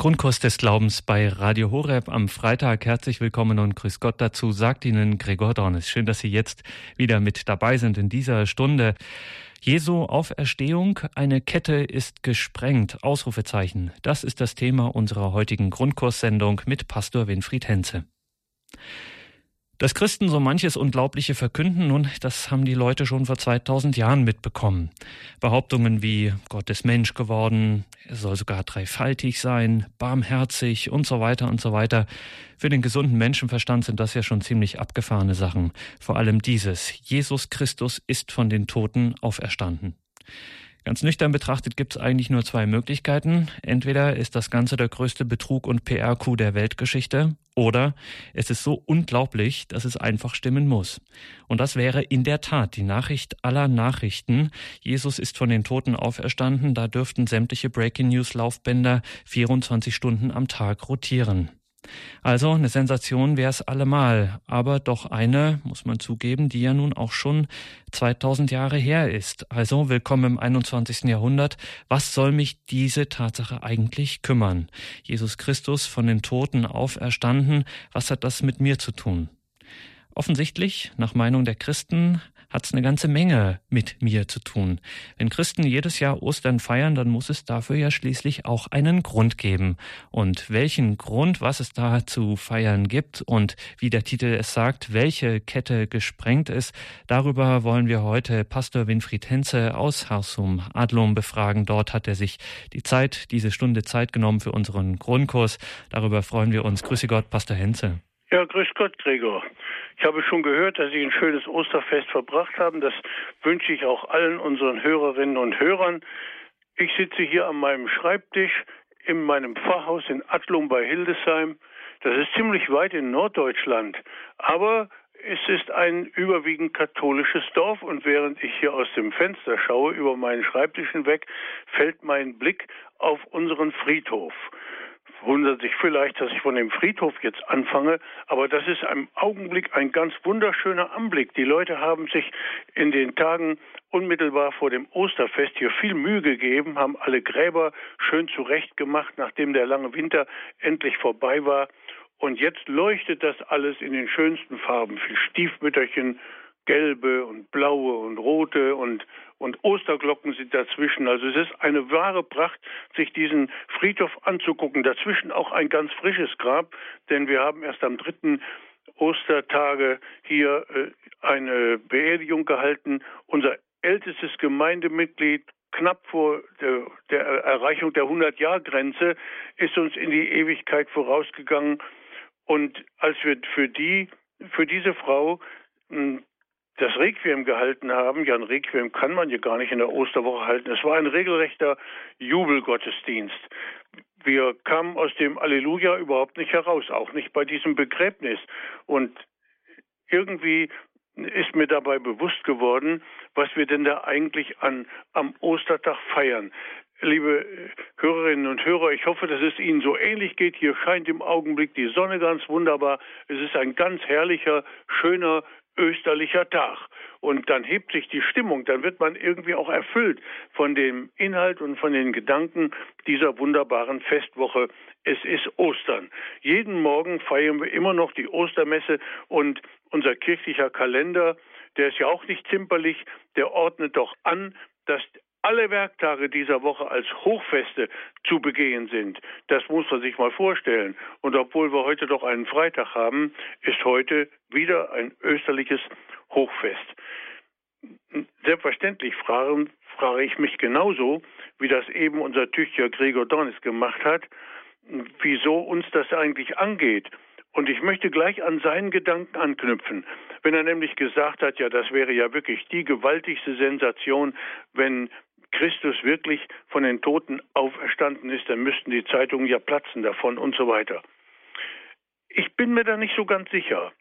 Grundkurs des Glaubens bei Radio Horeb am Freitag. Herzlich willkommen und grüß Gott dazu, sagt Ihnen Gregor Dornes. Schön, dass Sie jetzt wieder mit dabei sind in dieser Stunde. Jesu Auferstehung, eine Kette ist gesprengt. Ausrufezeichen. Das ist das Thema unserer heutigen Grundkurssendung mit Pastor Winfried Henze. Dass Christen so manches Unglaubliche verkünden, nun, das haben die Leute schon vor 2000 Jahren mitbekommen. Behauptungen wie Gott ist Mensch geworden, er soll sogar dreifaltig sein, barmherzig und so weiter und so weiter. Für den gesunden Menschenverstand sind das ja schon ziemlich abgefahrene Sachen. Vor allem dieses, Jesus Christus ist von den Toten auferstanden. Ganz nüchtern betrachtet gibt es eigentlich nur zwei Möglichkeiten. Entweder ist das Ganze der größte Betrug und PR-Coup der Weltgeschichte, oder es ist so unglaublich, dass es einfach stimmen muss. Und das wäre in der Tat die Nachricht aller Nachrichten. Jesus ist von den Toten auferstanden, da dürften sämtliche Breaking News Laufbänder 24 Stunden am Tag rotieren. Also eine Sensation wäre es allemal, aber doch eine, muss man zugeben, die ja nun auch schon 2000 Jahre her ist. Also willkommen im 21. Jahrhundert. Was soll mich diese Tatsache eigentlich kümmern? Jesus Christus von den Toten auferstanden, was hat das mit mir zu tun? Offensichtlich, nach Meinung der Christen, hat es eine ganze Menge mit mir zu tun. Wenn Christen jedes Jahr Ostern feiern, dann muss es dafür ja schließlich auch einen Grund geben. Und welchen Grund, was es da zu feiern gibt und wie der Titel es sagt, welche Kette gesprengt ist, darüber wollen wir heute Pastor Winfried Henze aus Harsum Adlum befragen. Dort hat er sich die Zeit, diese Stunde Zeit genommen für unseren Grundkurs. Darüber freuen wir uns. Grüße Gott, Pastor Henze. Ja, grüß Gott, Gregor. Ich habe schon gehört, dass Sie ein schönes Osterfest verbracht haben. Das wünsche ich auch allen unseren Hörerinnen und Hörern. Ich sitze hier an meinem Schreibtisch in meinem Pfarrhaus in Adlung bei Hildesheim. Das ist ziemlich weit in Norddeutschland. Aber es ist ein überwiegend katholisches Dorf und während ich hier aus dem Fenster schaue, über meinen Schreibtisch hinweg, fällt mein Blick auf unseren Friedhof wundert sich vielleicht, dass ich von dem Friedhof jetzt anfange, aber das ist im Augenblick ein ganz wunderschöner Anblick. Die Leute haben sich in den Tagen unmittelbar vor dem Osterfest hier viel Mühe gegeben, haben alle Gräber schön zurechtgemacht, nachdem der lange Winter endlich vorbei war. Und jetzt leuchtet das alles in den schönsten Farben. Viel Stiefmütterchen, gelbe und blaue und rote und, und Osterglocken sind dazwischen. Also es ist eine wahre Pracht, sich diesen Friedhof anzugucken. Dazwischen auch ein ganz frisches Grab, denn wir haben erst am dritten Ostertage hier äh, eine Beerdigung gehalten. Unser ältestes Gemeindemitglied, knapp vor der, der Erreichung der 100-Jahr-Grenze, ist uns in die Ewigkeit vorausgegangen. Und als wir für die, für diese Frau hm, das Requiem gehalten haben. Ja, ein Requiem kann man ja gar nicht in der Osterwoche halten. Es war ein regelrechter Jubelgottesdienst. Wir kamen aus dem Alleluja überhaupt nicht heraus, auch nicht bei diesem Begräbnis. Und irgendwie ist mir dabei bewusst geworden, was wir denn da eigentlich an, am Ostertag feiern. Liebe Hörerinnen und Hörer, ich hoffe, dass es Ihnen so ähnlich geht. Hier scheint im Augenblick die Sonne ganz wunderbar. Es ist ein ganz herrlicher, schöner, österlicher Tag. Und dann hebt sich die Stimmung, dann wird man irgendwie auch erfüllt von dem Inhalt und von den Gedanken dieser wunderbaren Festwoche. Es ist Ostern. Jeden Morgen feiern wir immer noch die Ostermesse und unser kirchlicher Kalender, der ist ja auch nicht zimperlich, der ordnet doch an, dass alle Werktage dieser Woche als Hochfeste zu begehen sind. Das muss man sich mal vorstellen. Und obwohl wir heute doch einen Freitag haben, ist heute wieder ein österliches Hochfest. Selbstverständlich frage, frage ich mich genauso, wie das eben unser Tüchter Gregor Dornis gemacht hat, wieso uns das eigentlich angeht. Und ich möchte gleich an seinen Gedanken anknüpfen. Wenn er nämlich gesagt hat, ja, das wäre ja wirklich die gewaltigste Sensation, wenn Christus wirklich von den Toten auferstanden ist, dann müssten die Zeitungen ja platzen davon und so weiter. Ich bin mir da nicht so ganz sicher.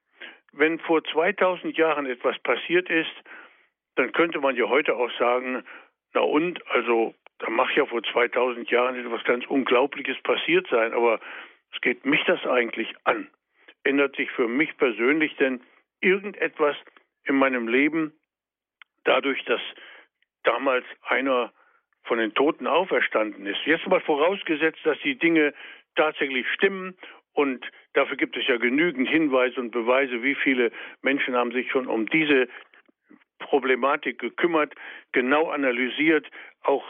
Wenn vor 2000 Jahren etwas passiert ist, dann könnte man ja heute auch sagen, na und, also da mag ja vor 2000 Jahren etwas ganz Unglaubliches passiert sein, aber es geht mich das eigentlich an? Ändert sich für mich persönlich denn irgendetwas in meinem Leben dadurch, dass damals einer von den Toten auferstanden ist. Jetzt mal vorausgesetzt, dass die Dinge tatsächlich stimmen und dafür gibt es ja genügend Hinweise und Beweise, wie viele Menschen haben sich schon um diese Problematik gekümmert, genau analysiert, auch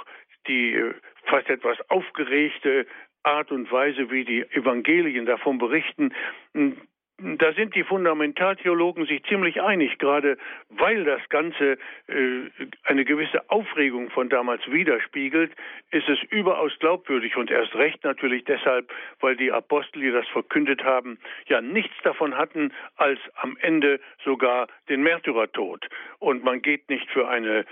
die äh, fast etwas aufgeregte Art und Weise, wie die Evangelien davon berichten, da sind die Fundamentaltheologen sich ziemlich einig, gerade weil das Ganze äh, eine gewisse Aufregung von damals widerspiegelt, ist es überaus glaubwürdig und erst recht natürlich deshalb, weil die Apostel, die das verkündet haben, ja nichts davon hatten, als am Ende sogar den Märtyrertod. Und man geht nicht für eine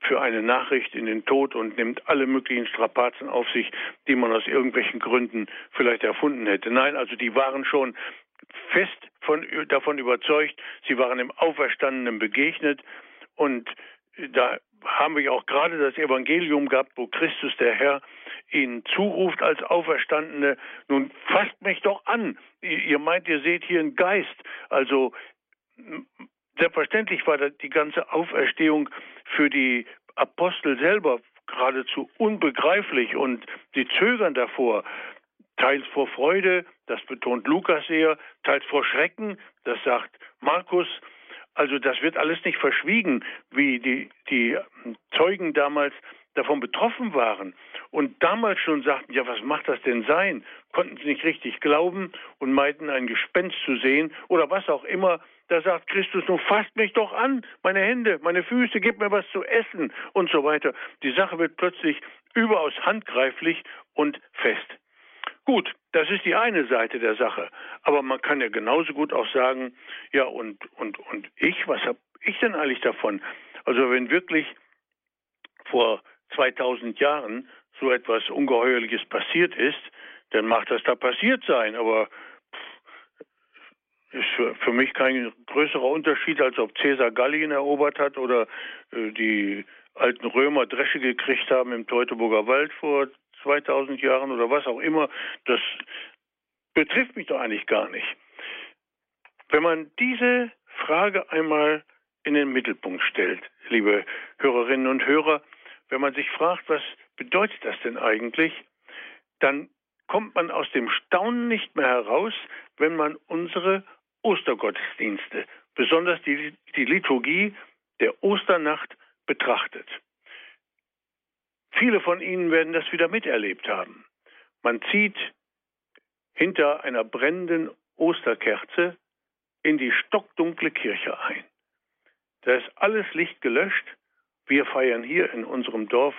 für eine Nachricht in den Tod und nimmt alle möglichen Strapazen auf sich, die man aus irgendwelchen Gründen vielleicht erfunden hätte. Nein, also die waren schon fest von, davon überzeugt, sie waren dem Auferstandenen begegnet und da haben wir auch gerade das Evangelium gehabt, wo Christus der Herr ihnen zuruft als Auferstandene, nun fasst mich doch an. Ihr meint, ihr seht hier einen Geist. Also selbstverständlich war die ganze Auferstehung für die Apostel selber geradezu unbegreiflich und sie zögern davor teils vor Freude, das betont Lukas sehr, teils vor Schrecken, das sagt Markus. Also das wird alles nicht verschwiegen, wie die, die Zeugen damals davon betroffen waren und damals schon sagten, ja, was macht das denn sein? Konnten sie nicht richtig glauben und meinten, ein Gespenst zu sehen oder was auch immer. Da sagt Christus, nun fasst mich doch an, meine Hände, meine Füße, gib mir was zu essen und so weiter. Die Sache wird plötzlich überaus handgreiflich und fest. Gut, das ist die eine Seite der Sache. Aber man kann ja genauso gut auch sagen, ja, und, und, und ich, was habe ich denn eigentlich davon? Also wenn wirklich vor 2000 Jahren so etwas Ungeheuerliches passiert ist, dann mag das da passiert sein. Aber ist für, für mich kein größerer Unterschied, als ob Caesar Gallien erobert hat oder äh, die alten Römer Dresche gekriegt haben im Teutoburger Wald vor 2000 Jahren oder was auch immer, das betrifft mich doch eigentlich gar nicht. Wenn man diese Frage einmal in den Mittelpunkt stellt, liebe Hörerinnen und Hörer, wenn man sich fragt, was bedeutet das denn eigentlich, dann kommt man aus dem Staunen nicht mehr heraus, wenn man unsere Ostergottesdienste, besonders die, die Liturgie der Osternacht betrachtet. Viele von Ihnen werden das wieder miterlebt haben. Man zieht hinter einer brennenden Osterkerze in die stockdunkle Kirche ein. Da ist alles Licht gelöscht. Wir feiern hier in unserem Dorf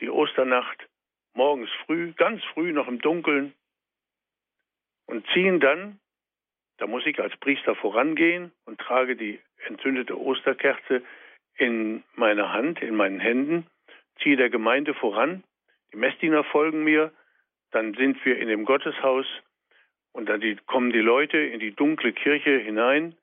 die Osternacht morgens früh, ganz früh noch im Dunkeln und ziehen dann, da muss ich als Priester vorangehen und trage die entzündete Osterkerze in meiner Hand, in meinen Händen ziehe der Gemeinde voran, die Messdiener folgen mir, dann sind wir in dem Gotteshaus und dann die, kommen die Leute in die dunkle Kirche hinein.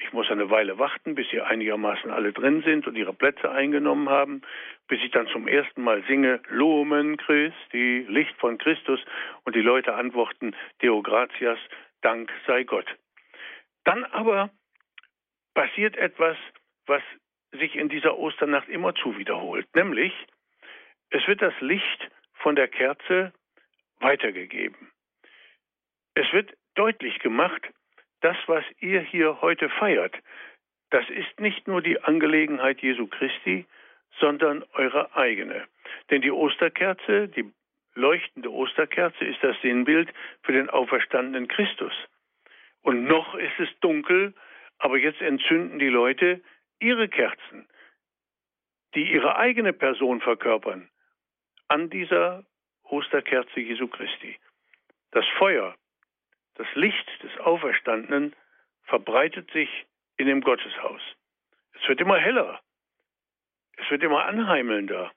Ich muss eine Weile warten, bis sie einigermaßen alle drin sind und ihre Plätze eingenommen haben, bis ich dann zum ersten Mal singe Lumen Christi, Licht von Christus und die Leute antworten Deo gratias, Dank sei Gott. Dann aber passiert etwas, was sich in dieser Osternacht immer zu wiederholt, nämlich es wird das Licht von der Kerze weitergegeben. Es wird deutlich gemacht, das, was ihr hier heute feiert, das ist nicht nur die Angelegenheit Jesu Christi, sondern eure eigene. Denn die Osterkerze, die leuchtende Osterkerze, ist das Sinnbild für den auferstandenen Christus. Und noch ist es dunkel, aber jetzt entzünden die Leute ihre Kerzen, die ihre eigene Person verkörpern an dieser Osterkerze Jesu Christi. Das Feuer, das Licht des Auferstandenen verbreitet sich in dem Gotteshaus. Es wird immer heller. Es wird immer anheimelnder.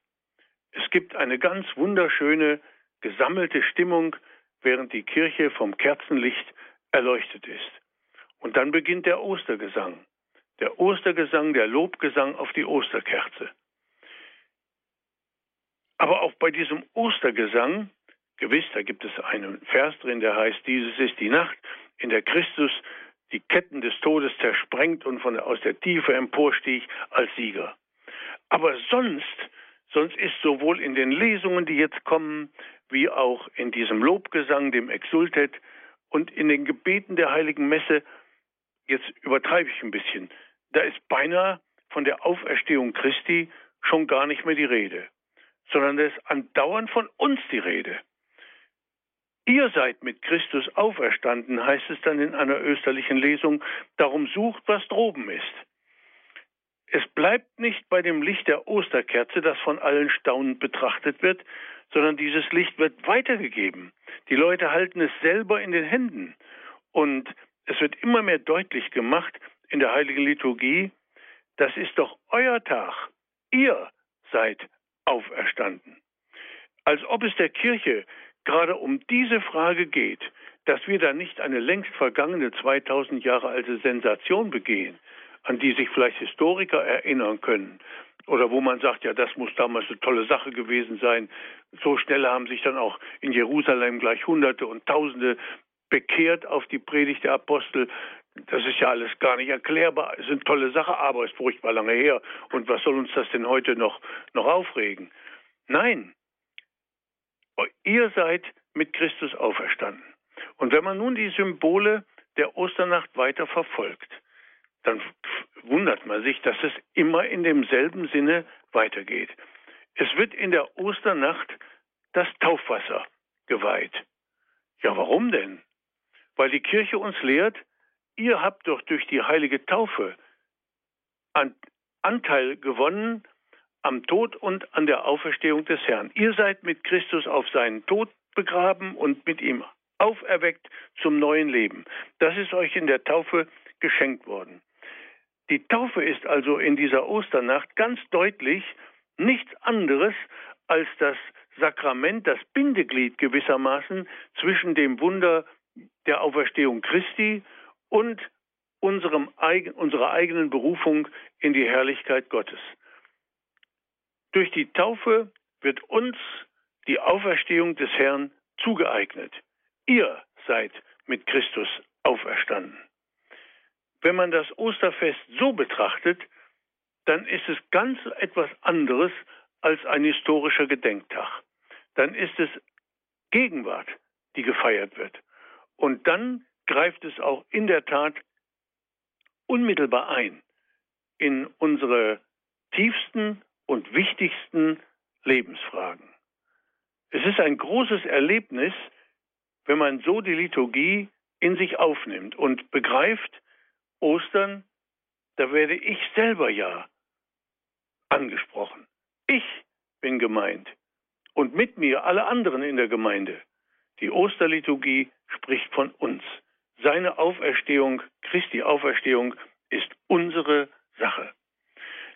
Es gibt eine ganz wunderschöne, gesammelte Stimmung, während die Kirche vom Kerzenlicht erleuchtet ist. Und dann beginnt der Ostergesang. Der Ostergesang, der Lobgesang auf die Osterkerze. Aber auch bei diesem Ostergesang, gewiss, da gibt es einen Vers drin, der heißt, dieses ist die Nacht, in der Christus die Ketten des Todes zersprengt und von, aus der Tiefe emporstieg als Sieger. Aber sonst sonst ist sowohl in den Lesungen, die jetzt kommen, wie auch in diesem Lobgesang, dem Exultet und in den Gebeten der heiligen Messe, jetzt übertreibe ich ein bisschen, da ist beinahe von der Auferstehung Christi schon gar nicht mehr die Rede, sondern da ist andauernd von uns die Rede. Ihr seid mit Christus auferstanden, heißt es dann in einer österlichen Lesung, darum sucht, was droben ist. Es bleibt nicht bei dem Licht der Osterkerze, das von allen staunend betrachtet wird, sondern dieses Licht wird weitergegeben. Die Leute halten es selber in den Händen. Und es wird immer mehr deutlich gemacht in der heiligen Liturgie, das ist doch euer Tag. Ihr seid auferstanden. Als ob es der Kirche gerade um diese Frage geht, dass wir da nicht eine längst vergangene 2000 Jahre alte Sensation begehen, an die sich vielleicht Historiker erinnern können, oder wo man sagt, ja, das muss damals eine tolle Sache gewesen sein. So schnell haben sich dann auch in Jerusalem gleich Hunderte und Tausende bekehrt auf die Predigt der Apostel. Das ist ja alles gar nicht erklärbar. Es ist eine tolle Sache, aber es ist furchtbar lange her. Und was soll uns das denn heute noch, noch aufregen? Nein, ihr seid mit Christus auferstanden. Und wenn man nun die Symbole der Osternacht weiter verfolgt, dann wundert man sich, dass es immer in demselben Sinne weitergeht. Es wird in der Osternacht das Taufwasser geweiht. Ja, warum denn? Weil die Kirche uns lehrt, ihr habt doch durch die heilige Taufe Anteil gewonnen am Tod und an der Auferstehung des Herrn. Ihr seid mit Christus auf seinen Tod begraben und mit ihm auferweckt zum neuen Leben. Das ist euch in der Taufe geschenkt worden. Die Taufe ist also in dieser Osternacht ganz deutlich nichts anderes als das Sakrament, das Bindeglied gewissermaßen zwischen dem Wunder der Auferstehung Christi und unserem, unserer eigenen Berufung in die Herrlichkeit Gottes. Durch die Taufe wird uns die Auferstehung des Herrn zugeeignet. Ihr seid mit Christus auferstanden. Wenn man das Osterfest so betrachtet, dann ist es ganz etwas anderes als ein historischer Gedenktag. Dann ist es Gegenwart, die gefeiert wird. Und dann greift es auch in der Tat unmittelbar ein in unsere tiefsten und wichtigsten Lebensfragen. Es ist ein großes Erlebnis, wenn man so die Liturgie in sich aufnimmt und begreift, Ostern, da werde ich selber ja angesprochen. Ich bin gemeint und mit mir alle anderen in der Gemeinde. Die Osterliturgie spricht von uns. Seine Auferstehung, Christi Auferstehung, ist unsere Sache.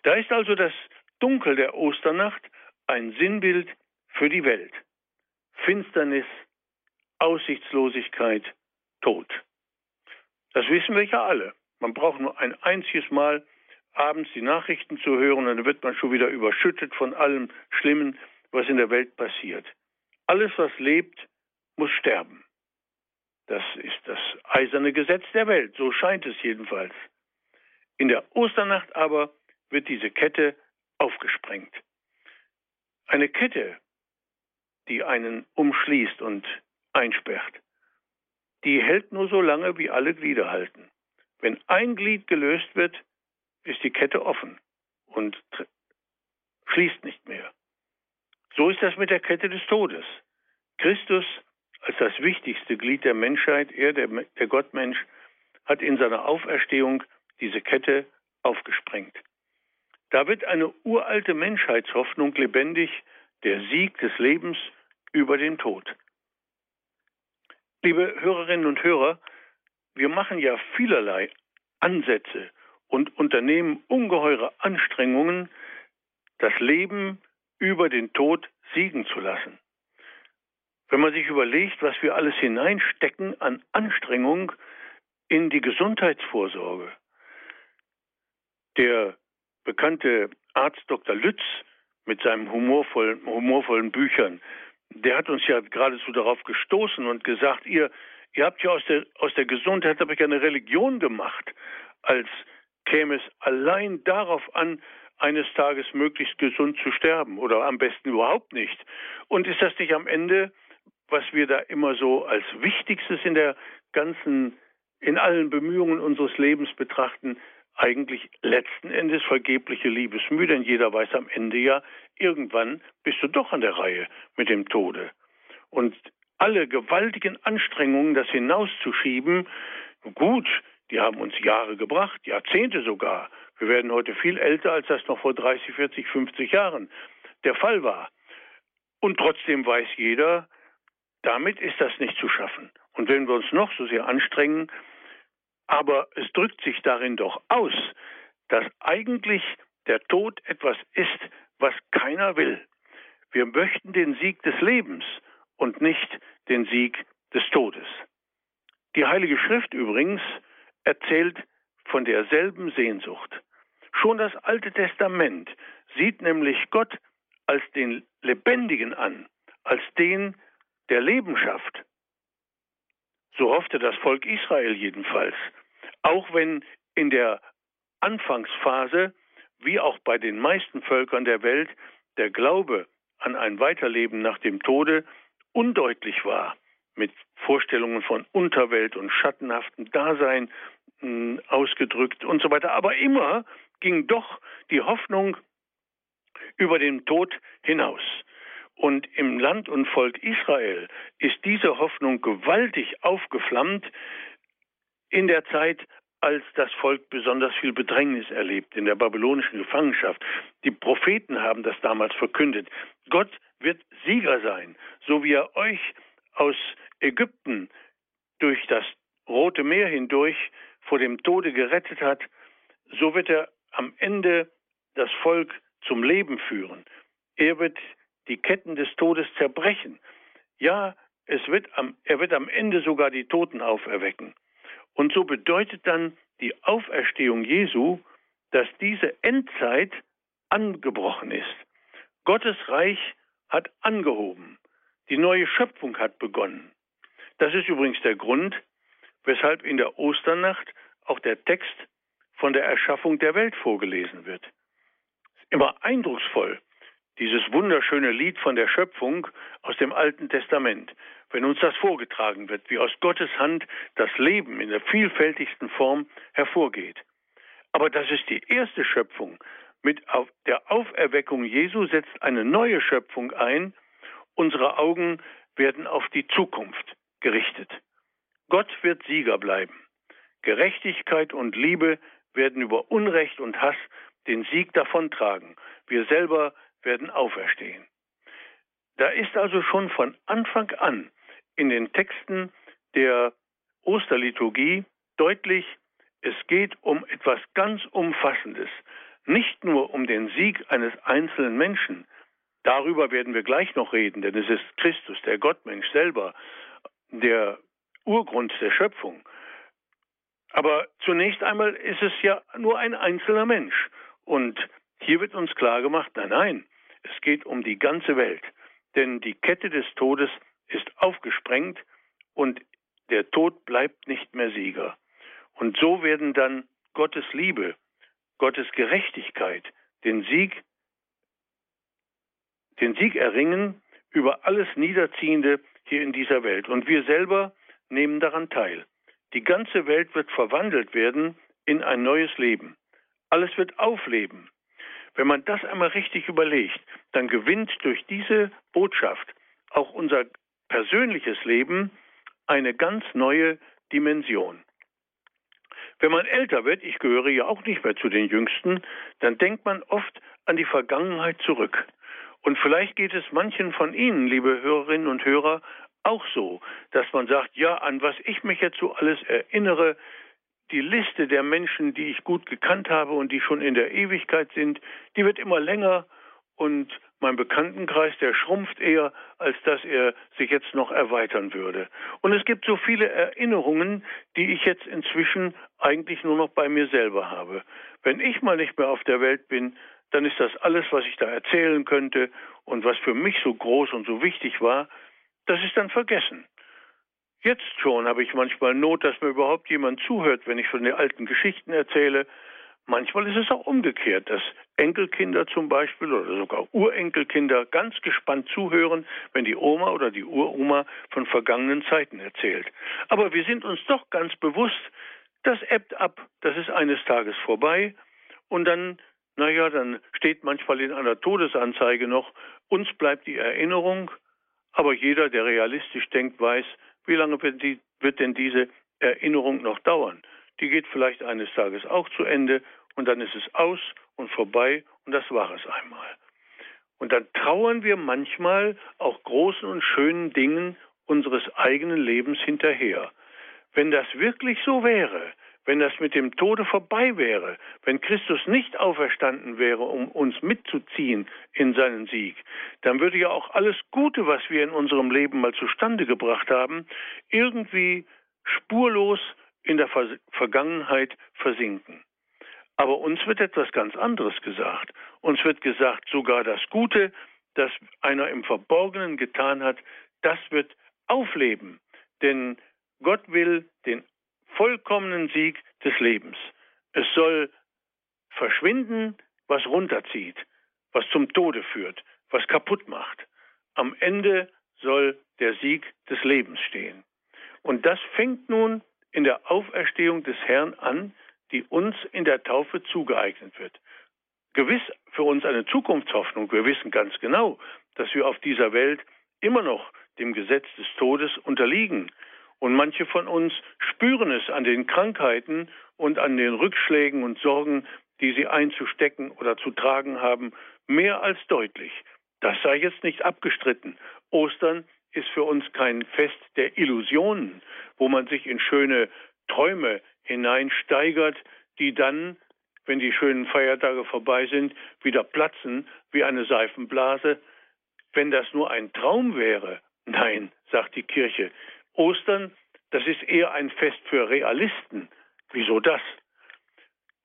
Da ist also das Dunkel der Osternacht ein Sinnbild für die Welt. Finsternis, Aussichtslosigkeit, Tod. Das wissen wir ja alle. Man braucht nur ein einziges Mal abends die Nachrichten zu hören und dann wird man schon wieder überschüttet von allem Schlimmen, was in der Welt passiert. Alles, was lebt, muss sterben. Das ist das eiserne Gesetz der Welt, so scheint es jedenfalls. In der Osternacht aber wird diese Kette aufgesprengt. Eine Kette, die einen umschließt und einsperrt, die hält nur so lange, wie alle Glieder halten. Wenn ein Glied gelöst wird, ist die Kette offen und schließt nicht mehr. So ist das mit der Kette des Todes. Christus als das wichtigste Glied der Menschheit, er, der, der Gottmensch, hat in seiner Auferstehung diese Kette aufgesprengt. Da wird eine uralte Menschheitshoffnung lebendig, der Sieg des Lebens über den Tod. Liebe Hörerinnen und Hörer, wir machen ja vielerlei Ansätze und unternehmen ungeheure Anstrengungen, das Leben über den Tod siegen zu lassen. Wenn man sich überlegt, was wir alles hineinstecken an Anstrengung in die Gesundheitsvorsorge. Der bekannte Arzt Dr. Lütz mit seinen humorvollen, humorvollen Büchern, der hat uns ja geradezu darauf gestoßen und gesagt, ihr Ihr habt ja aus der, aus der Gesundheit habt ihr eine Religion gemacht, als käme es allein darauf an, eines Tages möglichst gesund zu sterben oder am besten überhaupt nicht. Und ist das nicht am Ende, was wir da immer so als Wichtigstes in der ganzen, in allen Bemühungen unseres Lebens betrachten, eigentlich letzten Endes vergebliche Liebesmühe, denn jeder weiß am Ende ja, irgendwann bist du doch an der Reihe mit dem Tode. Und alle gewaltigen Anstrengungen, das hinauszuschieben, gut, die haben uns Jahre gebracht, Jahrzehnte sogar. Wir werden heute viel älter, als das noch vor 30, 40, 50 Jahren der Fall war. Und trotzdem weiß jeder, damit ist das nicht zu schaffen. Und wenn wir uns noch so sehr anstrengen, aber es drückt sich darin doch aus, dass eigentlich der Tod etwas ist, was keiner will. Wir möchten den Sieg des Lebens und nicht den Sieg des Todes. Die Heilige Schrift übrigens erzählt von derselben Sehnsucht. Schon das Alte Testament sieht nämlich Gott als den Lebendigen an, als den, der Leben schafft. So hoffte das Volk Israel jedenfalls. Auch wenn in der Anfangsphase, wie auch bei den meisten Völkern der Welt, der Glaube an ein Weiterleben nach dem Tode undeutlich war, mit Vorstellungen von Unterwelt und schattenhaftem Dasein mh, hm, ausgedrückt und so weiter. Aber immer ging doch die Hoffnung über den Tod hinaus. Und im Land und Volk Israel ist diese Hoffnung gewaltig aufgeflammt in der Zeit, als das Volk besonders viel Bedrängnis erlebt in der babylonischen Gefangenschaft. Die Propheten haben das damals verkündet. Gott wird Sieger sein, so wie er euch aus Ägypten durch das Rote Meer hindurch vor dem Tode gerettet hat, so wird er am Ende das Volk zum Leben führen. Er wird die Ketten des Todes zerbrechen. Ja, es wird am, er wird am Ende sogar die Toten auferwecken. Und so bedeutet dann die Auferstehung Jesu, dass diese Endzeit angebrochen ist. Gottes Reich hat angehoben. Die neue Schöpfung hat begonnen. Das ist übrigens der Grund, weshalb in der Osternacht auch der Text von der Erschaffung der Welt vorgelesen wird. Immer eindrucksvoll, dieses wunderschöne Lied von der Schöpfung aus dem Alten Testament, wenn uns das vorgetragen wird, wie aus Gottes Hand das Leben in der vielfältigsten Form hervorgeht. Aber das ist die erste Schöpfung. Mit der Auferweckung Jesu setzt eine neue Schöpfung ein. Unsere Augen werden auf die Zukunft gerichtet. Gott wird Sieger bleiben. Gerechtigkeit und Liebe werden über Unrecht und Hass den Sieg davontragen. Wir selber werden auferstehen. Da ist also schon von Anfang an in den Texten der Osterliturgie deutlich, es geht um etwas ganz Umfassendes, nicht nur um den Sieg eines einzelnen Menschen. Darüber werden wir gleich noch reden, denn es ist Christus, der Gottmensch selber, der Urgrund der Schöpfung. Aber zunächst einmal ist es ja nur ein einzelner Mensch. Und hier wird uns klar gemacht, nein, nein, es geht um die ganze Welt. Denn die Kette des Todes ist aufgesprengt und der Tod bleibt nicht mehr Sieger. Und so werden dann Gottes Liebe, Gottes Gerechtigkeit den Sieg, den Sieg erringen über alles Niederziehende hier in dieser Welt. Und wir selber nehmen daran teil. Die ganze Welt wird verwandelt werden in ein neues Leben. Alles wird aufleben. Wenn man das einmal richtig überlegt, dann gewinnt durch diese Botschaft auch unser persönliches Leben eine ganz neue Dimension. Wenn man älter wird, ich gehöre ja auch nicht mehr zu den Jüngsten, dann denkt man oft an die Vergangenheit zurück. Und vielleicht geht es manchen von Ihnen, liebe Hörerinnen und Hörer, auch so, dass man sagt, ja, an was ich mich jetzt so alles erinnere, die Liste der Menschen, die ich gut gekannt habe und die schon in der Ewigkeit sind, die wird immer länger und mein Bekanntenkreis, der schrumpft eher, als dass er sich jetzt noch erweitern würde. Und es gibt so viele Erinnerungen, die ich jetzt inzwischen eigentlich nur noch bei mir selber habe. Wenn ich mal nicht mehr auf der Welt bin, dann ist das alles, was ich da erzählen könnte und was für mich so groß und so wichtig war, das ist dann vergessen. Jetzt schon habe ich manchmal Not, dass mir überhaupt jemand zuhört, wenn ich von den alten Geschichten erzähle. Manchmal ist es auch umgekehrt, dass Enkelkinder zum Beispiel oder sogar Urenkelkinder ganz gespannt zuhören, wenn die Oma oder die Uroma von vergangenen Zeiten erzählt. Aber wir sind uns doch ganz bewusst, das ebbt ab, das ist eines Tages vorbei und dann, naja, dann steht manchmal in einer Todesanzeige noch, uns bleibt die Erinnerung, aber jeder, der realistisch denkt, weiß, wie lange wird, die, wird denn diese Erinnerung noch dauern? Die geht vielleicht eines Tages auch zu Ende und dann ist es aus und vorbei und das war es einmal. Und dann trauern wir manchmal auch großen und schönen Dingen unseres eigenen Lebens hinterher. Wenn das wirklich so wäre, wenn das mit dem Tode vorbei wäre, wenn Christus nicht auferstanden wäre, um uns mitzuziehen in seinen Sieg, dann würde ja auch alles Gute, was wir in unserem Leben mal zustande gebracht haben, irgendwie spurlos in der Vergangenheit versinken. Aber uns wird etwas ganz anderes gesagt. Uns wird gesagt, sogar das Gute, das einer im Verborgenen getan hat, das wird aufleben. Denn Gott will den vollkommenen Sieg des Lebens. Es soll verschwinden, was runterzieht, was zum Tode führt, was kaputt macht. Am Ende soll der Sieg des Lebens stehen. Und das fängt nun in der Auferstehung des Herrn an, die uns in der Taufe zugeeignet wird. Gewiss für uns eine Zukunftshoffnung. Wir wissen ganz genau, dass wir auf dieser Welt immer noch dem Gesetz des Todes unterliegen. Und manche von uns spüren es an den Krankheiten und an den Rückschlägen und Sorgen, die sie einzustecken oder zu tragen haben, mehr als deutlich. Das sei jetzt nicht abgestritten. Ostern ist für uns kein Fest der Illusionen, wo man sich in schöne Träume hineinsteigert, die dann, wenn die schönen Feiertage vorbei sind, wieder platzen wie eine Seifenblase. Wenn das nur ein Traum wäre, nein, sagt die Kirche, Ostern, das ist eher ein Fest für Realisten. Wieso das?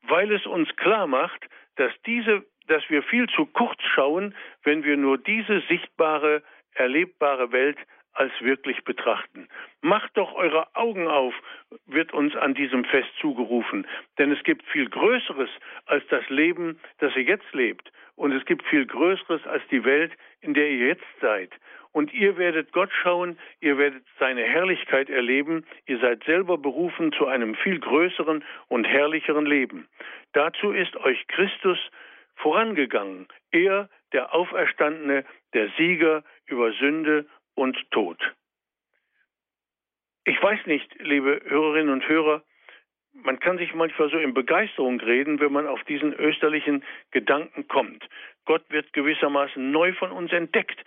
Weil es uns klar macht, dass diese, dass wir viel zu kurz schauen, wenn wir nur diese sichtbare, erlebbare Welt als wirklich betrachten. Macht doch eure Augen auf, wird uns an diesem Fest zugerufen. Denn es gibt viel Größeres als das Leben, das ihr jetzt lebt. Und es gibt viel Größeres als die Welt, in der ihr jetzt seid. Und ihr werdet Gott schauen, ihr werdet seine Herrlichkeit erleben, ihr seid selber berufen zu einem viel größeren und herrlicheren Leben. Dazu ist euch Christus vorangegangen, er, der Auferstandene, der Sieger über Sünde und Tod. Ich weiß nicht, liebe Hörerinnen und Hörer, man kann sich manchmal so in Begeisterung reden, wenn man auf diesen österlichen Gedanken kommt. Gott wird gewissermaßen neu von uns entdeckt.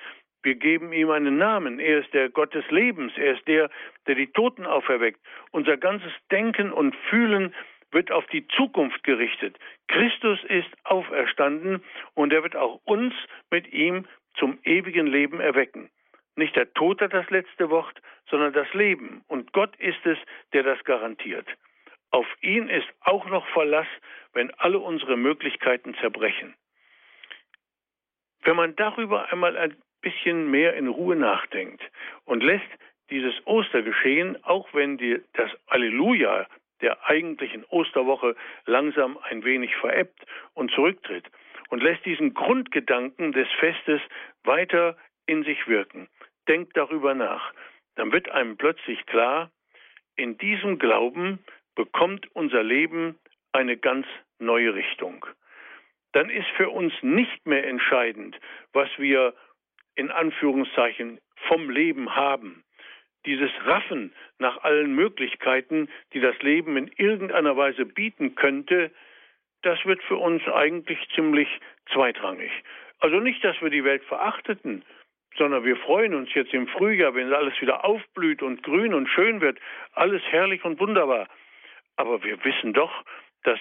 Wir geben ihm einen Namen. Er ist der Gott des Lebens. Er ist der, der die Toten auferweckt. Unser ganzes Denken und Fühlen wird auf die Zukunft gerichtet. Christus ist auferstanden und er wird auch uns mit ihm zum ewigen Leben erwecken. Nicht der Tod hat das letzte Wort, sondern das Leben. Und Gott ist es, der das garantiert. Auf ihn ist auch noch Verlass, wenn alle unsere Möglichkeiten zerbrechen. Wenn man darüber einmal ein bisschen mehr in Ruhe nachdenkt und lässt dieses Ostergeschehen, auch wenn die, das Alleluja der eigentlichen Osterwoche langsam ein wenig verebbt und zurücktritt und lässt diesen Grundgedanken des Festes weiter in sich wirken, denkt darüber nach, dann wird einem plötzlich klar, in diesem Glauben bekommt unser Leben eine ganz neue Richtung. Dann ist für uns nicht mehr entscheidend, was wir in Anführungszeichen vom Leben haben. Dieses Raffen nach allen Möglichkeiten, die das Leben in irgendeiner Weise bieten könnte, das wird für uns eigentlich ziemlich zweitrangig. Also nicht, dass wir die Welt verachteten, sondern wir freuen uns jetzt im Frühjahr, wenn alles wieder aufblüht und grün und schön wird, alles herrlich und wunderbar. Aber wir wissen doch, dass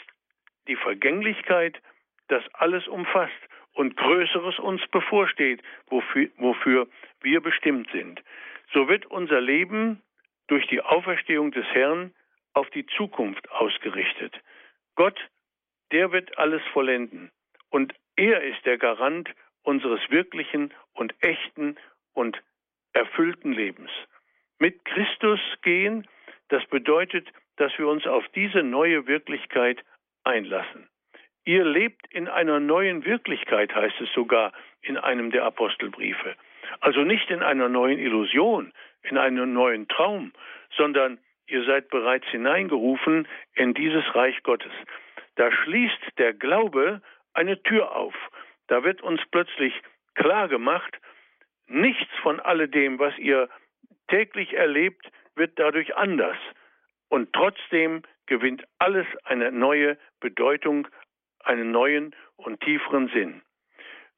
die Vergänglichkeit das alles umfasst und Größeres uns bevorsteht, wofür, wofür wir bestimmt sind. So wird unser Leben durch die Auferstehung des Herrn auf die Zukunft ausgerichtet. Gott, der wird alles vollenden. Und er ist der Garant unseres wirklichen und echten und erfüllten Lebens. Mit Christus gehen, das bedeutet, dass wir uns auf diese neue Wirklichkeit einlassen. Ihr lebt in einer neuen Wirklichkeit, heißt es sogar in einem der Apostelbriefe. Also nicht in einer neuen Illusion, in einem neuen Traum, sondern ihr seid bereits hineingerufen in dieses Reich Gottes. Da schließt der Glaube eine Tür auf. Da wird uns plötzlich klar gemacht, nichts von alledem, was ihr täglich erlebt, wird dadurch anders. Und trotzdem gewinnt alles eine neue Bedeutung, einen neuen und tieferen Sinn.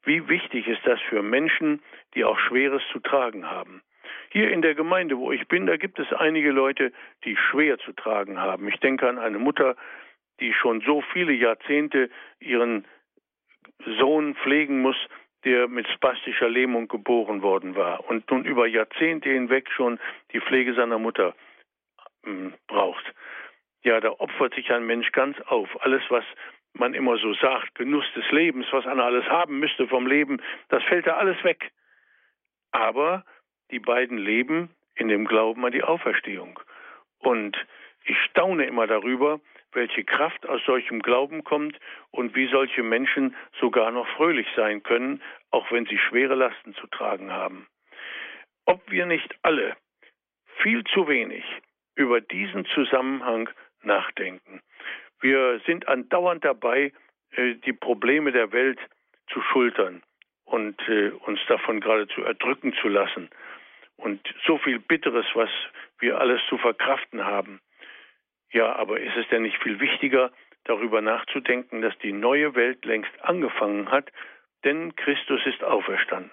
Wie wichtig ist das für Menschen, die auch Schweres zu tragen haben. Hier in der Gemeinde, wo ich bin, da gibt es einige Leute, die schwer zu tragen haben. Ich denke an eine Mutter, die schon so viele Jahrzehnte ihren Sohn pflegen muss, der mit spastischer Lähmung geboren worden war und nun über Jahrzehnte hinweg schon die Pflege seiner Mutter äh, braucht. Ja, da opfert sich ein Mensch ganz auf. Alles, was man immer so sagt, Genuss des Lebens, was einer alles haben müsste vom Leben, das fällt da alles weg. Aber die beiden leben in dem Glauben an die Auferstehung. Und ich staune immer darüber, welche Kraft aus solchem Glauben kommt und wie solche Menschen sogar noch fröhlich sein können, auch wenn sie schwere Lasten zu tragen haben. Ob wir nicht alle viel zu wenig über diesen Zusammenhang nachdenken. Wir sind andauernd dabei, äh, die Probleme der Welt zu schultern und äh, uns davon geradezu erdrücken zu lassen. Und so viel Bitteres, was wir alles zu verkraften haben. Ja, aber ist es denn nicht viel wichtiger, darüber nachzudenken, dass die neue Welt längst angefangen hat, denn Christus ist auferstanden.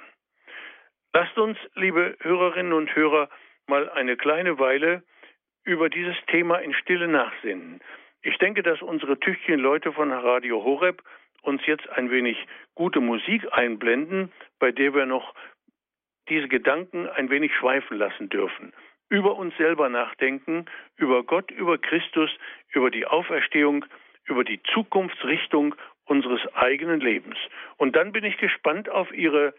Lasst uns, liebe Hörerinnen und Hörer, mal eine kleine Weile über dieses Thema in Stille nachsinnen. Ich denke, dass unsere tüchtigen Leute von Radio Horeb uns jetzt ein wenig gute Musik einblenden, bei der wir noch diese Gedanken ein wenig schweifen lassen dürfen über uns selber nachdenken, über Gott, über Christus, über die Auferstehung, über die Zukunftsrichtung unseres eigenen Lebens. Und dann bin ich gespannt auf Ihre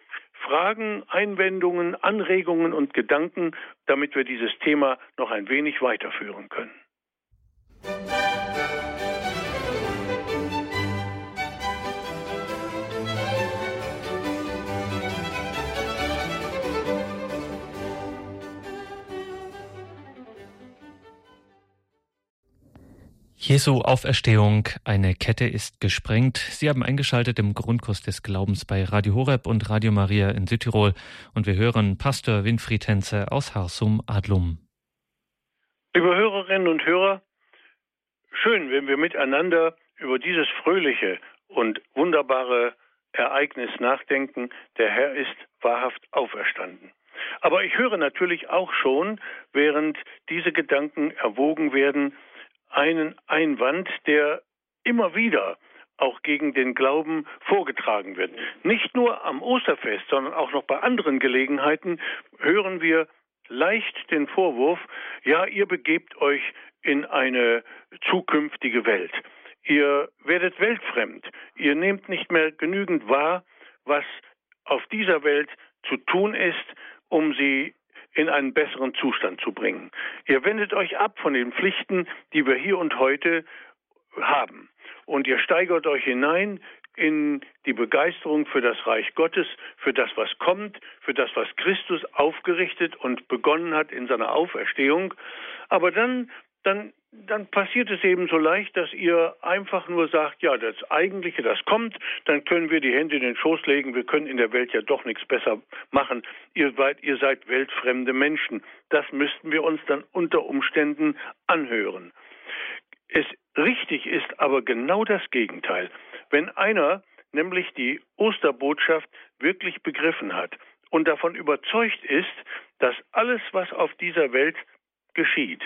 Fragen, Einwendungen, Anregungen und Gedanken, damit wir dieses Thema noch ein wenig weiterführen können. Jesu Auferstehung, eine Kette ist gesprengt. Sie haben eingeschaltet im Grundkurs des Glaubens bei Radio Horeb und Radio Maria in Südtirol und wir hören Pastor Winfried Henze aus Harsum Adlum. Liebe Hörerinnen und Hörer, schön, wenn wir miteinander über dieses fröhliche und wunderbare Ereignis nachdenken. Der Herr ist wahrhaft auferstanden. Aber ich höre natürlich auch schon, während diese Gedanken erwogen werden, einen Einwand, der immer wieder auch gegen den Glauben vorgetragen wird. Nicht nur am Osterfest, sondern auch noch bei anderen Gelegenheiten hören wir leicht den Vorwurf, ja, ihr begebt euch in eine zukünftige Welt. Ihr werdet weltfremd. Ihr nehmt nicht mehr genügend wahr, was auf dieser Welt zu tun ist, um sie in einen besseren Zustand zu bringen. Ihr wendet euch ab von den Pflichten, die wir hier und heute haben. Und ihr steigert euch hinein in die Begeisterung für das Reich Gottes, für das, was kommt, für das, was Christus aufgerichtet und begonnen hat in seiner Auferstehung. Aber dann, dann dann passiert es eben so leicht, dass ihr einfach nur sagt, ja, das Eigentliche, das kommt, dann können wir die Hände in den Schoß legen, wir können in der Welt ja doch nichts besser machen. Ihr seid, ihr seid weltfremde Menschen. Das müssten wir uns dann unter Umständen anhören. Es richtig ist aber genau das Gegenteil. Wenn einer nämlich die Osterbotschaft wirklich begriffen hat und davon überzeugt ist, dass alles, was auf dieser Welt geschieht,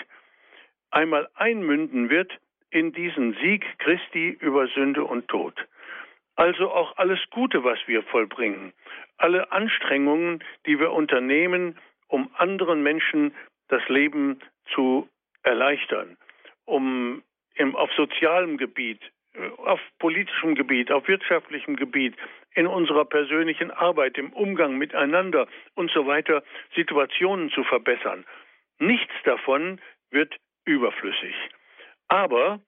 einmal einmünden wird in diesen Sieg Christi über Sünde und Tod. Also auch alles Gute, was wir vollbringen, alle Anstrengungen, die wir unternehmen, um anderen Menschen das Leben zu erleichtern, um im, auf sozialem Gebiet, äh, auf politischem Gebiet, auf wirtschaftlichem Gebiet, in unserer persönlichen Arbeit, im Umgang miteinander und so weiter Situationen zu verbessern. Nichts davon wird überflüssig. Aber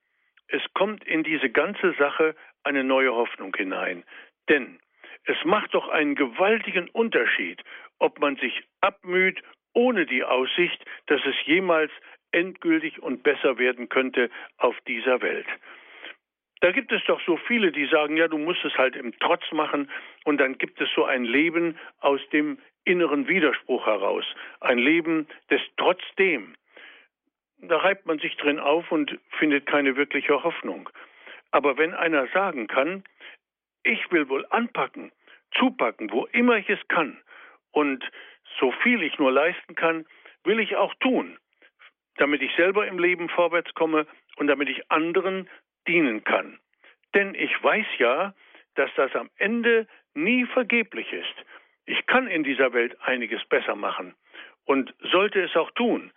es kommt in diese ganze Sache eine neue Hoffnung hinein. Denn es macht doch einen gewaltigen Unterschied, ob man sich abmüht ohne die Aussicht, dass es jemals endgültig und besser werden könnte auf dieser Welt. Da gibt es doch so viele, die sagen, ja, du musst es halt im Trotz machen und dann gibt es so ein Leben aus dem inneren Widerspruch heraus, ein Leben des Trotzdem. Da reibt man sich drin auf und findet keine wirkliche Hoffnung. Aber wenn einer sagen kann, ich will wohl anpacken, zupacken, wo immer ich es kann und so viel ich nur leisten kann, will ich auch tun, damit ich selber im Leben vorwärts komme und damit ich anderen dienen kann. Denn ich weiß ja, dass das am Ende nie vergeblich ist. Ich kann in dieser Welt einiges besser machen und sollte es auch tun,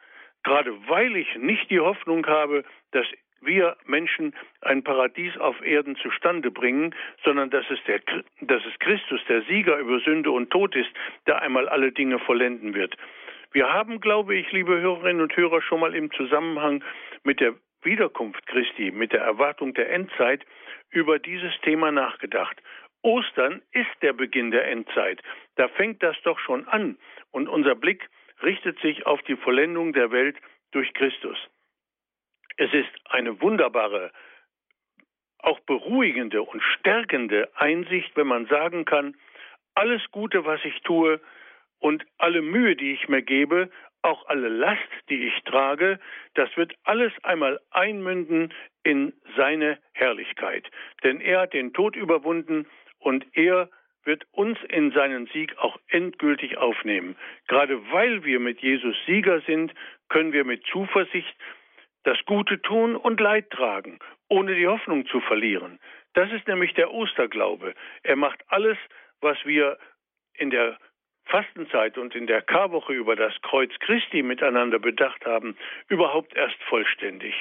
gerade weil ich nicht die Hoffnung habe, dass wir Menschen ein Paradies auf Erden zustande bringen, sondern dass es, der, dass es Christus, der Sieger über Sünde und Tod ist, der einmal alle Dinge vollenden wird. Wir haben, glaube ich, liebe Hörerinnen und Hörer, schon mal im Zusammenhang mit der Wiederkunft Christi, mit der Erwartung der Endzeit über dieses Thema nachgedacht. Ostern ist der Beginn der Endzeit. Da fängt das doch schon an und unser Blick richtet sich auf die Vollendung der Welt durch Christus. Es ist eine wunderbare, auch beruhigende und stärkende Einsicht, wenn man sagen kann, alles Gute, was ich tue und alle Mühe, die ich mir gebe, auch alle Last, die ich trage, das wird alles einmal einmünden in seine Herrlichkeit. Denn er hat den Tod überwunden und er wird uns in seinen Sieg auch endgültig aufnehmen. Gerade weil wir mit Jesus Sieger sind, können wir mit Zuversicht das Gute tun und Leid tragen, ohne die Hoffnung zu verlieren. Das ist nämlich der Osterglaube. Er macht alles, was wir in der Fastenzeit und in der Karwoche über das Kreuz Christi miteinander bedacht haben, überhaupt erst vollständig.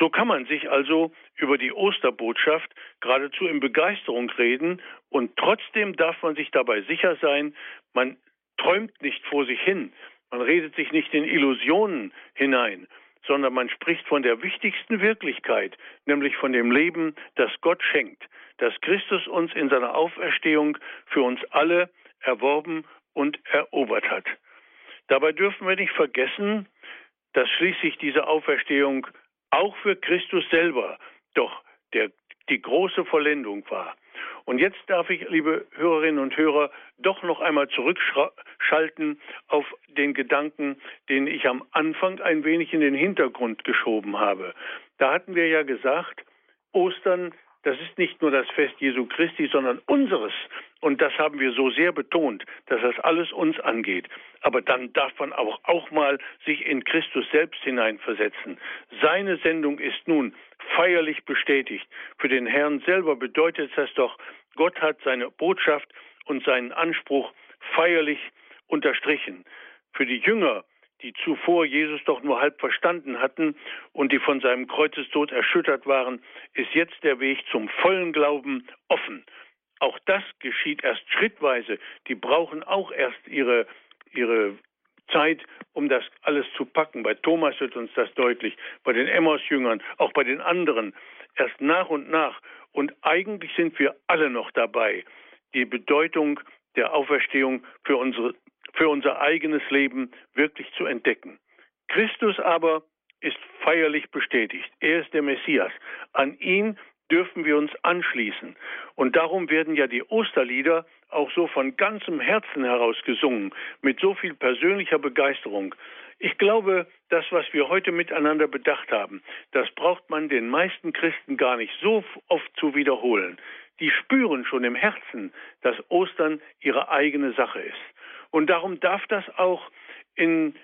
So kann man sich also über die Osterbotschaft geradezu in Begeisterung reden und trotzdem darf man sich dabei sicher sein, man träumt nicht vor sich hin, man redet sich nicht in Illusionen hinein, sondern man spricht von der wichtigsten Wirklichkeit, nämlich von dem Leben, das Gott schenkt, das Christus uns in seiner Auferstehung für uns alle erworben und erobert hat. Dabei dürfen wir nicht vergessen, dass schließlich diese Auferstehung auch für Christus selber doch der, die große Vollendung war. Und jetzt darf ich, liebe Hörerinnen und Hörer, doch noch einmal zurückschalten auf den Gedanken, den ich am Anfang ein wenig in den Hintergrund geschoben habe. Da hatten wir ja gesagt, Ostern das ist nicht nur das Fest Jesu Christi, sondern unseres. Und das haben wir so sehr betont, dass das alles uns angeht. Aber dann darf man auch, auch mal sich in Christus selbst hineinversetzen. Seine Sendung ist nun feierlich bestätigt. Für den Herrn selber bedeutet das doch, Gott hat seine Botschaft und seinen Anspruch feierlich unterstrichen. Für die Jünger die zuvor Jesus doch nur halb verstanden hatten und die von seinem Kreuzestod erschüttert waren, ist jetzt der Weg zum vollen Glauben offen. Auch das geschieht erst schrittweise. Die brauchen auch erst ihre, ihre Zeit, um das alles zu packen. Bei Thomas wird uns das deutlich, bei den Emmaus-Jüngern, auch bei den anderen. Erst nach und nach. Und eigentlich sind wir alle noch dabei, die Bedeutung der Auferstehung für unsere für unser eigenes Leben wirklich zu entdecken. Christus aber ist feierlich bestätigt. Er ist der Messias. An ihn dürfen wir uns anschließen. Und darum werden ja die Osterlieder auch so von ganzem Herzen heraus gesungen, mit so viel persönlicher Begeisterung. Ich glaube, das, was wir heute miteinander bedacht haben, das braucht man den meisten Christen gar nicht so oft zu wiederholen. Die spüren schon im Herzen, dass Ostern ihre eigene Sache ist. Und darum darf das auch in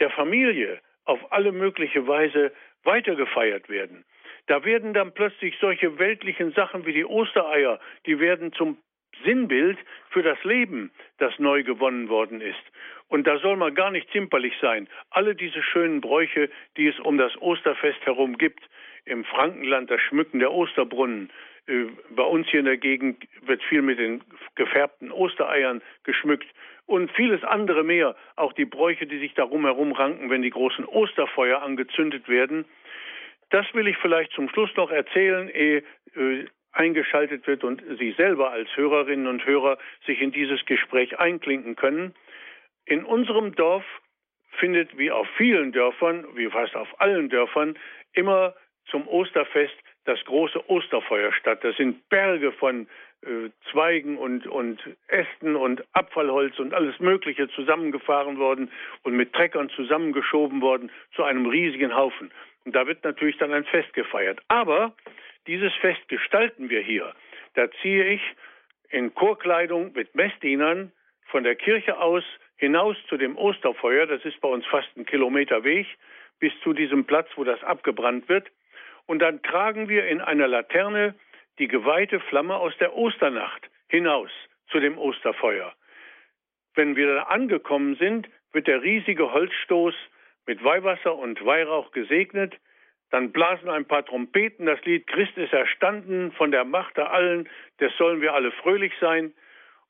der Familie auf alle mögliche Weise weitergefeiert werden. Da werden dann plötzlich solche weltlichen Sachen wie die Ostereier, die werden zum Sinnbild für das Leben, das neu gewonnen worden ist. Und da soll man gar nicht zimperlich sein. Alle diese schönen Bräuche, die es um das Osterfest herum gibt, im Frankenland das Schmücken der Osterbrunnen, äh, bei uns hier in der Gegend wird viel mit den gefärbten Ostereiern geschmückt und vieles andere mehr. Auch die Bräuche, die sich darum herum ranken, wenn die großen Osterfeuer angezündet werden. Das will ich vielleicht zum Schluss noch erzählen, ehe äh, eingeschaltet wird und Sie selber als Hörerinnen und Hörer sich in dieses Gespräch einklinken können. In unserem Dorf findet wie auf vielen Dörfern, wie fast auf allen Dörfern, immer zum Osterfest das große Osterfeuer statt. Das sind Berge von äh, Zweigen und, und Ästen und Abfallholz und alles Mögliche zusammengefahren worden und mit Treckern zusammengeschoben worden zu einem riesigen Haufen. Und da wird natürlich dann ein Fest gefeiert. Aber dieses Fest gestalten wir hier. Da ziehe ich in Chorkleidung mit Messdienern von der Kirche aus hinaus zu dem Osterfeuer. Das ist bei uns fast ein Kilometer Weg bis zu diesem Platz, wo das abgebrannt wird. Und dann tragen wir in einer Laterne die geweihte Flamme aus der Osternacht hinaus zu dem Osterfeuer. Wenn wir da angekommen sind, wird der riesige Holzstoß mit Weihwasser und Weihrauch gesegnet. Dann blasen ein paar Trompeten das Lied Christ ist erstanden von der Macht der allen, das sollen wir alle fröhlich sein.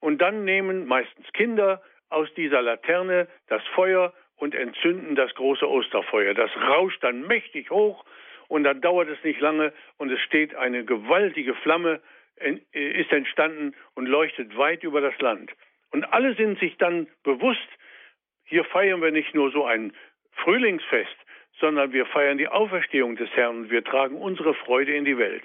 Und dann nehmen meistens Kinder aus dieser Laterne das Feuer und entzünden das große Osterfeuer. Das rauscht dann mächtig hoch und dann dauert es nicht lange und es steht eine gewaltige Flamme, äh, ist entstanden und leuchtet weit über das Land. Und alle sind sich dann bewusst, hier feiern wir nicht nur so ein Frühlingsfest, sondern wir feiern die Auferstehung des Herrn und wir tragen unsere Freude in die Welt.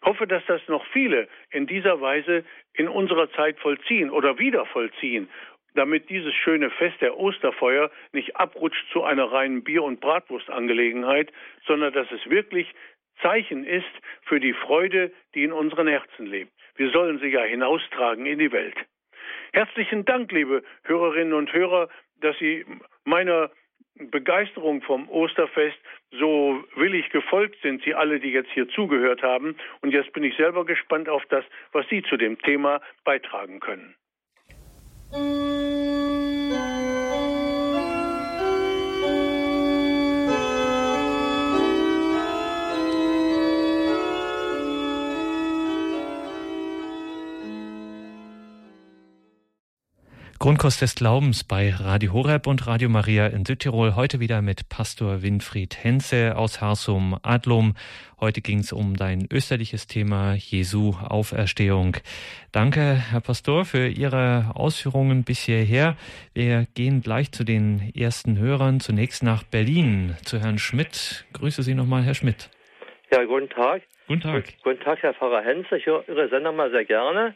Ich hoffe, dass das noch viele in dieser Weise in unserer Zeit vollziehen oder wieder vollziehen, damit dieses schöne Fest der Osterfeuer nicht abrutscht zu einer reinen Bier- und Bratwurstangelegenheit, sondern dass es wirklich Zeichen ist für die Freude, die in unseren Herzen lebt. Wir sollen sie ja hinaustragen in die Welt. Herzlichen Dank, liebe Hörerinnen und Hörer, dass Sie meiner Begeisterung vom Osterfest so willig gefolgt sind, Sie alle, die jetzt hier zugehört haben. Und jetzt bin ich selber gespannt auf das, was Sie zu dem Thema beitragen können. Grundkurs des Glaubens bei Radio Horeb und Radio Maria in Südtirol. Heute wieder mit Pastor Winfried Henze aus Harsum Adlum. Heute ging es um dein österliches Thema Jesu Auferstehung. Danke, Herr Pastor, für Ihre Ausführungen bis hierher. Wir gehen gleich zu den ersten Hörern. Zunächst nach Berlin zu Herrn Schmidt. Grüße Sie nochmal, Herr Schmidt. Ja, guten Tag. Guten Tag. Guten Tag, Herr Pfarrer Henze. Ich höre Ihre Sendung mal sehr gerne.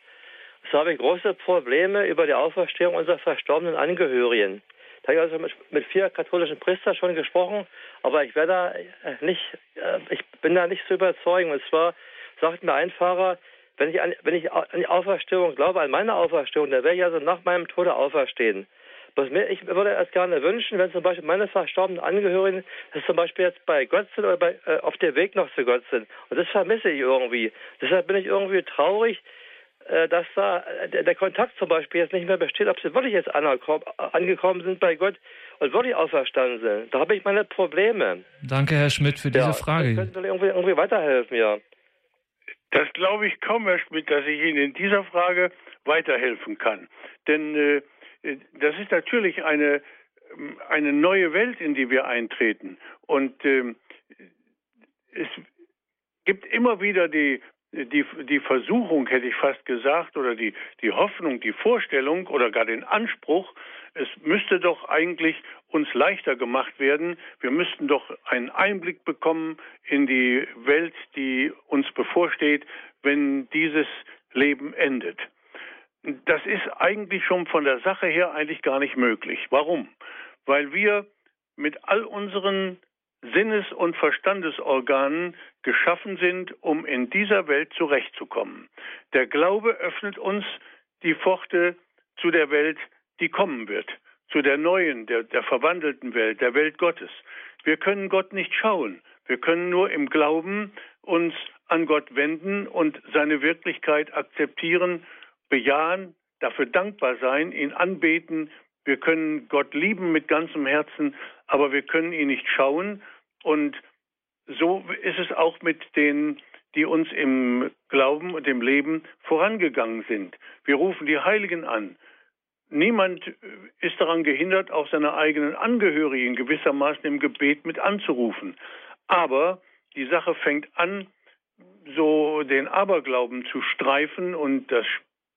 So habe ich große Probleme über die Auferstehung unserer verstorbenen Angehörigen. Da habe ich also mit, mit vier katholischen Priestern schon gesprochen, aber ich da äh, nicht, äh, ich bin da nicht zu überzeugen. Und zwar sagt mir ein Pfarrer, wenn ich an, wenn ich an die Auferstehung glaube, an meine Auferstehung, dann werde ich also nach meinem Tode auferstehen. Was mir, ich würde es gerne wünschen, wenn zum Beispiel meine verstorbenen Angehörigen, dass zum Beispiel jetzt bei Gott sind oder bei, äh, auf dem Weg noch zu Gott sind. Und das vermisse ich irgendwie. Deshalb bin ich irgendwie traurig, dass da äh, der Kontakt zum Beispiel jetzt nicht mehr besteht, ob sie wirklich jetzt angekommen sind bei Gott und wirklich auferstanden sind. Da habe ich meine Probleme. Danke, Herr Schmidt, für diese ja, Frage. Können Sie irgendwie, irgendwie weiterhelfen, ja? Das glaube ich kaum, Herr Schmidt, dass ich Ihnen in dieser Frage weiterhelfen kann. Denn äh, das ist natürlich eine, eine neue Welt, in die wir eintreten. Und äh, es gibt immer wieder die die, die Versuchung, hätte ich fast gesagt, oder die, die Hoffnung, die Vorstellung oder gar den Anspruch, es müsste doch eigentlich uns leichter gemacht werden. Wir müssten doch einen Einblick bekommen in die Welt, die uns bevorsteht, wenn dieses Leben endet. Das ist eigentlich schon von der Sache her eigentlich gar nicht möglich. Warum? Weil wir mit all unseren Sinnes- und Verstandesorganen geschaffen sind, um in dieser Welt zurechtzukommen. Der Glaube öffnet uns die Pforte zu der Welt, die kommen wird, zu der neuen, der, der verwandelten Welt, der Welt Gottes. Wir können Gott nicht schauen. Wir können nur im Glauben uns an Gott wenden und seine Wirklichkeit akzeptieren, bejahen, dafür dankbar sein, ihn anbeten. Wir können Gott lieben mit ganzem Herzen, aber wir können ihn nicht schauen und so ist es auch mit den, die uns im Glauben und im Leben vorangegangen sind. Wir rufen die Heiligen an. Niemand ist daran gehindert, auch seine eigenen Angehörigen gewissermaßen im Gebet mit anzurufen. Aber die Sache fängt an so den Aberglauben zu streifen und das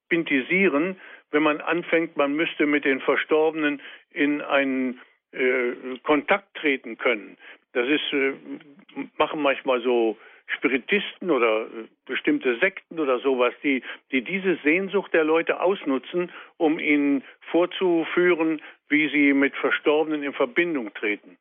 Spintisieren, wenn man anfängt, man müsste mit den Verstorbenen in einen äh, Kontakt treten können. Das ist, äh, machen manchmal so Spiritisten oder äh, bestimmte Sekten oder sowas, die, die diese Sehnsucht der Leute ausnutzen, um ihnen vorzuführen, wie sie mit Verstorbenen in Verbindung treten.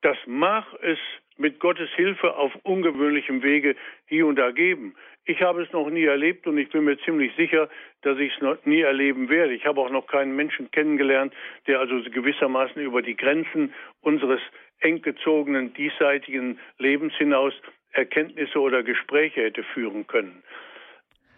Das mag es mit Gottes Hilfe auf ungewöhnlichem Wege hier und da geben. Ich habe es noch nie erlebt und ich bin mir ziemlich sicher, dass ich es noch nie erleben werde. Ich habe auch noch keinen Menschen kennengelernt, der also gewissermaßen über die Grenzen unseres eng gezogenen diesseitigen Lebens hinaus Erkenntnisse oder Gespräche hätte führen können.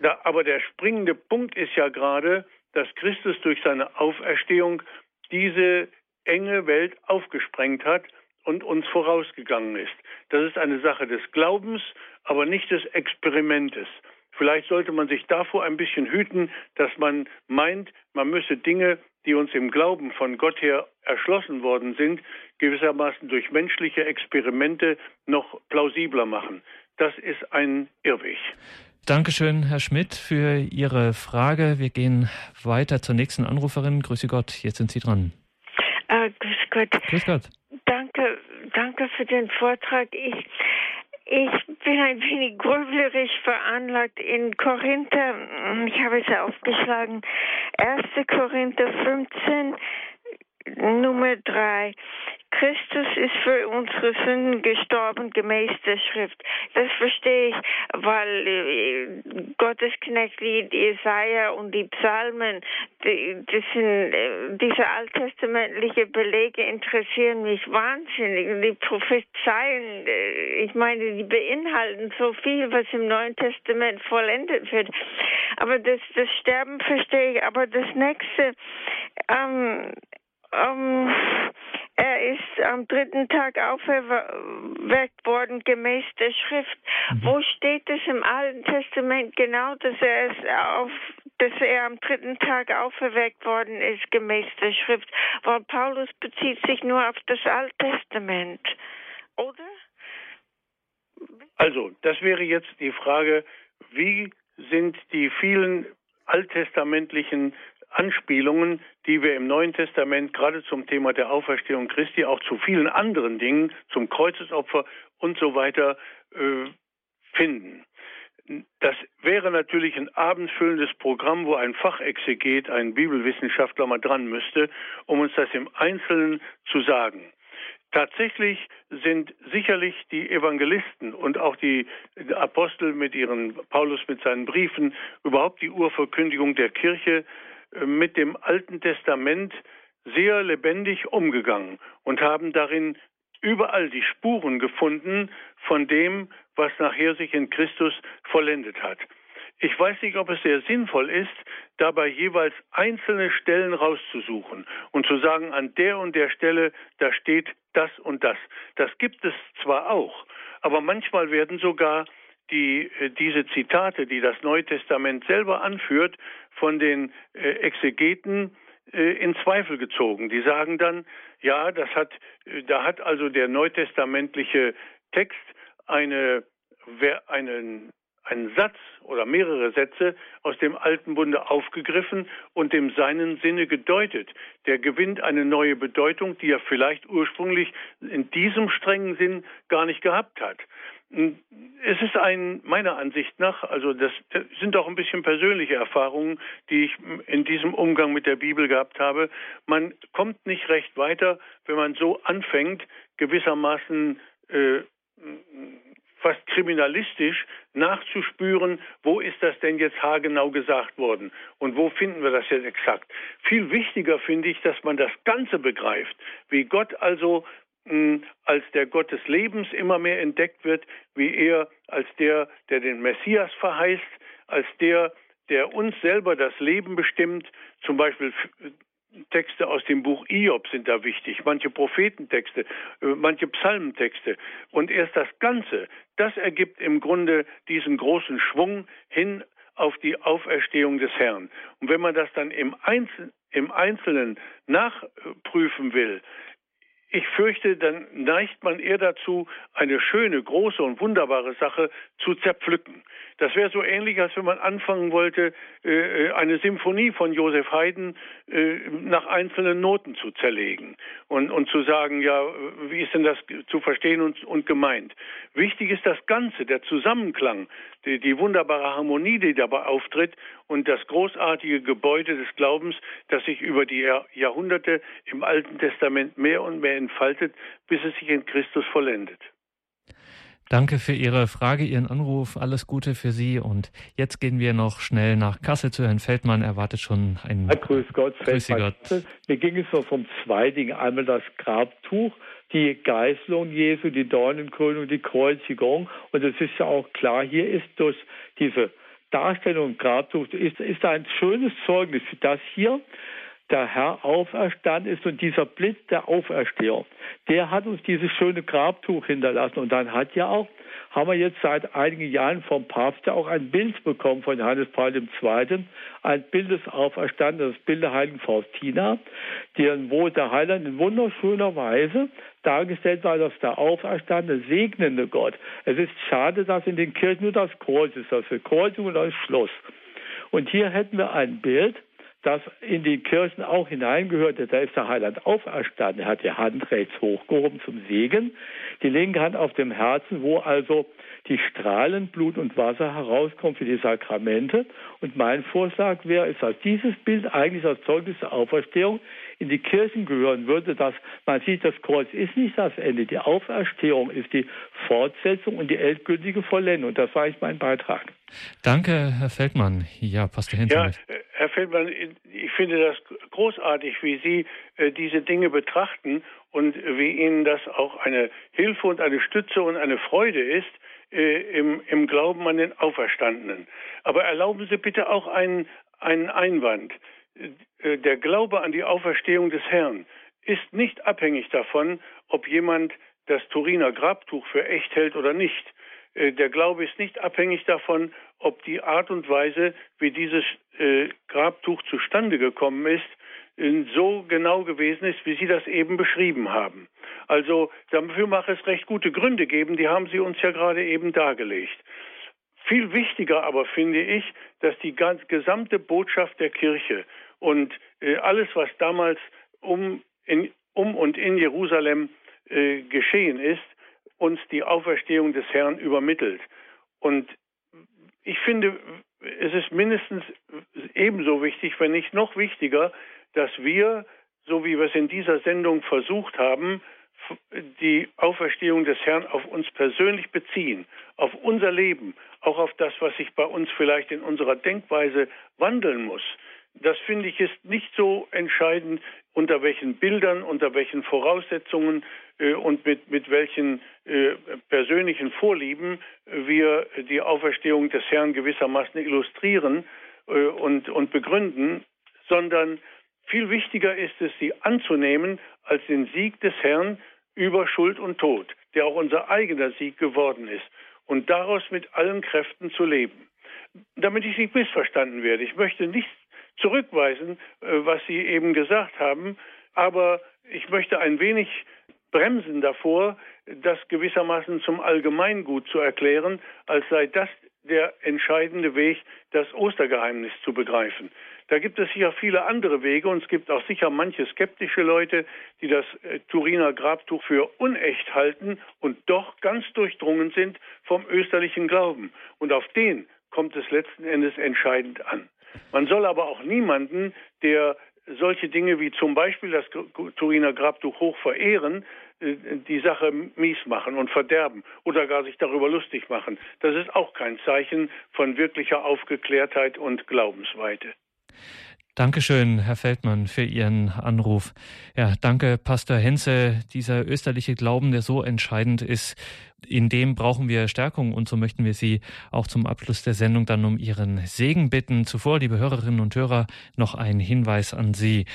Da, aber der springende Punkt ist ja gerade, dass Christus durch seine Auferstehung diese enge Welt aufgesprengt hat und uns vorausgegangen ist. Das ist eine Sache des Glaubens, aber nicht des Experimentes. Vielleicht sollte man sich davor ein bisschen hüten, dass man meint, man müsse Dinge, die uns im Glauben von Gott her erschlossen worden sind, gewissermaßen durch menschliche Experimente noch plausibler machen. Das ist ein Irrweg. Dankeschön, Herr Schmidt, für Ihre Frage. Wir gehen weiter zur nächsten Anruferin. Grüße Gott, jetzt sind Sie dran. Äh, grüß Gott. Grüß Gott. Danke, danke für den Vortrag. Ich, ich bin ein wenig grüblerisch veranlagt in Korinther. Ich habe es aufgeschlagen. 1. Korinther 15, Nummer 3. Christus ist für unsere Sünden gestorben gemäß der Schrift. Das verstehe ich, weil äh, Gottes Knechtlied Jesaja und die Psalmen, die, das sind, äh, diese alttestamentliche Belege interessieren mich wahnsinnig. Die Prophezeien, äh, ich meine, die beinhalten so viel, was im Neuen Testament vollendet wird. Aber das, das Sterben verstehe ich. Aber das nächste, ähm, ähm, er ist am dritten Tag auferweckt worden gemäß der Schrift. Mhm. Wo steht es im Alten Testament genau, dass er es auf, dass er am dritten Tag auferweckt worden ist gemäß der Schrift? Weil Paulus bezieht sich nur auf das Alte Testament, oder? Also, das wäre jetzt die Frage, wie sind die vielen alttestamentlichen Anspielungen, die wir im Neuen Testament gerade zum Thema der Auferstehung Christi, auch zu vielen anderen Dingen, zum Kreuzesopfer und so weiter äh, finden. Das wäre natürlich ein abendfüllendes Programm, wo ein Fachexeget, ein Bibelwissenschaftler mal dran müsste, um uns das im Einzelnen zu sagen. Tatsächlich sind sicherlich die Evangelisten und auch die Apostel mit ihren, Paulus mit seinen Briefen, überhaupt die Urverkündigung der Kirche mit dem Alten Testament sehr lebendig umgegangen und haben darin überall die Spuren gefunden von dem, was nachher sich in Christus vollendet hat. Ich weiß nicht, ob es sehr sinnvoll ist, dabei jeweils einzelne Stellen rauszusuchen und zu sagen, an der und der Stelle, da steht das und das. Das gibt es zwar auch, aber manchmal werden sogar die, äh, diese Zitate, die das Neue Testament selber anführt, von den äh, Exegeten äh, in Zweifel gezogen. Die sagen dann, ja, das hat, da hat also der neutestamentliche Text eine, einen, einen Satz oder mehrere Sätze aus dem Alten Bunde aufgegriffen und dem seinen Sinne gedeutet. Der gewinnt eine neue Bedeutung, die er vielleicht ursprünglich in diesem strengen Sinn gar nicht gehabt hat. Es ist ein, meiner Ansicht nach, also das sind auch ein bisschen persönliche Erfahrungen, die ich in diesem Umgang mit der Bibel gehabt habe. Man kommt nicht recht weiter, wenn man so anfängt, gewissermaßen äh, fast kriminalistisch nachzuspüren, wo ist das denn jetzt haargenau gesagt worden und wo finden wir das jetzt exakt. Viel wichtiger finde ich, dass man das Ganze begreift, wie Gott also als der Gott des Lebens immer mehr entdeckt wird, wie er als der, der den Messias verheißt, als der, der uns selber das Leben bestimmt. Zum Beispiel Texte aus dem Buch Iob sind da wichtig, manche Prophetentexte, äh, manche Psalmentexte. Und erst das Ganze, das ergibt im Grunde diesen großen Schwung hin auf die Auferstehung des Herrn. Und wenn man das dann im, Einzel im Einzelnen nachprüfen will, ich fürchte, dann neigt man eher dazu, eine schöne, große und wunderbare Sache zu zerpflücken. Das wäre so ähnlich, als wenn man anfangen wollte, äh, eine Symphonie von Josef Haydn äh, nach einzelnen Noten zu zerlegen und, zu sagen, ja, wie ist denn das zu verstehen und gemeint? Wichtig ist das Ganze, der Zusammenklang, die, die wunderbare Harmonie, die dabei auftritt und das großartige Gebäude des Glaubens, das sich über die Jahrhunderte im Alten Testament mehr und mehr entfaltet, bis es sich in Christus vollendet. Danke für Ihre Frage, Ihren Anruf. Alles Gute für Sie. Und jetzt gehen wir noch schnell nach Kassel zu Herrn Feldmann. Er wartet schon ein. Ja, grüß Gott, grüß Gott. Mir ging es noch um zwei Dinge. Einmal das Grabtuch, die Geißelung Jesu, die Dornenkrönung, die Kreuzigung. Und es ist ja auch klar, hier ist durch diese Darstellung Grabtuch, ist, ist ein schönes Zeugnis, dass hier der Herr auferstanden ist und dieser Blitz der Auferstehung, der hat uns dieses schöne Grabtuch hinterlassen. Und dann hat ja auch, haben wir jetzt seit einigen Jahren vom Papst ja auch ein Bild bekommen von Johannes Paul II., ein Bild des Auferstandenen, das Bild der heiligen Faustina, deren, wo der Heiland in wunderschöner Weise dargestellt war, dass der auferstandene, segnende Gott. Es ist schade, dass in den Kirchen nur das Kreuz ist, das Kreuz und das Schluss. Und hier hätten wir ein Bild, das in die Kirchen auch hineingehörte. Da ist der Heiland auferstanden. Er hat die Hand rechts hochgehoben zum Segen, die linke Hand auf dem Herzen, wo also die Strahlen Blut und Wasser herauskommen für die Sakramente. Und mein Vorschlag wäre, ist, dass dieses Bild eigentlich als Zeugnis der Auferstehung in die Kirchen gehören würde, dass man sieht, das Kreuz ist nicht das Ende. Die Auferstehung ist die Fortsetzung und die endgültige Vollendung. Das war ich mein Beitrag. Danke, Herr Feldmann. Ja, Pastor Hinter. Ja, Herr Feldmann, ich finde das großartig, wie Sie äh, diese Dinge betrachten und wie Ihnen das auch eine Hilfe und eine Stütze und eine Freude ist äh, im, im Glauben an den Auferstandenen. Aber erlauben Sie bitte auch einen, einen Einwand. Äh, der Glaube an die Auferstehung des Herrn ist nicht abhängig davon, ob jemand das Turiner Grabtuch für echt hält oder nicht. Äh, der Glaube ist nicht abhängig davon, ob die Art und Weise, wie dieses äh, Grabtuch zustande gekommen ist, so genau gewesen ist, wie Sie das eben beschrieben haben. Also dafür mag es recht gute Gründe geben, die haben Sie uns ja gerade eben dargelegt. Viel wichtiger aber finde ich, dass die ganz gesamte Botschaft der Kirche und äh, alles, was damals um, in, um und in Jerusalem äh, geschehen ist, uns die Auferstehung des Herrn übermittelt. Und ich finde, es ist mindestens ebenso wichtig, wenn nicht noch wichtiger, dass wir, so wie wir es in dieser Sendung versucht haben, die Auferstehung des Herrn auf uns persönlich beziehen, auf unser Leben, auch auf das, was sich bei uns vielleicht in unserer Denkweise wandeln muss. Das finde ich ist nicht so entscheidend, unter welchen Bildern, unter welchen Voraussetzungen äh, und mit, mit welchen äh, persönlichen Vorlieben wir die Auferstehung des Herrn gewissermaßen illustrieren äh, und, und begründen, sondern viel wichtiger ist es, sie anzunehmen als den Sieg des Herrn über Schuld und Tod, der auch unser eigener Sieg geworden ist, und daraus mit allen Kräften zu leben. Damit ich nicht missverstanden werde, ich möchte nicht zurückweisen, äh, was Sie eben gesagt haben. Aber ich möchte ein wenig bremsen davor, das gewissermaßen zum Allgemeingut zu erklären, als sei das der entscheidende Weg, das Ostergeheimnis zu begreifen. Da gibt es sicher viele andere Wege und es gibt auch sicher manche skeptische Leute, die das äh, Turiner Grabtuch für unecht halten und doch ganz durchdrungen sind vom österlichen Glauben. Und auf den kommt es letzten Endes entscheidend an. Man soll aber auch niemanden, der solche Dinge wie zum Beispiel das Turiner Grabtuch hoch verehren, äh, die Sache mies machen und verderben oder gar sich darüber lustig machen. Das ist auch kein Zeichen von wirklicher Aufgeklärtheit und Glaubensweite. Dankeschön, Herr Feldmann, für Ihren Anruf. Ja, danke, Pastor Henze. Dieser österliche Glauben, der so entscheidend ist, in dem brauchen wir Stärkung und so möchten wir Sie auch zum Abschluss der Sendung dann um Ihren Segen bitten. Zuvor, liebe Hörerinnen und Hörer, noch ein Hinweis an Sie.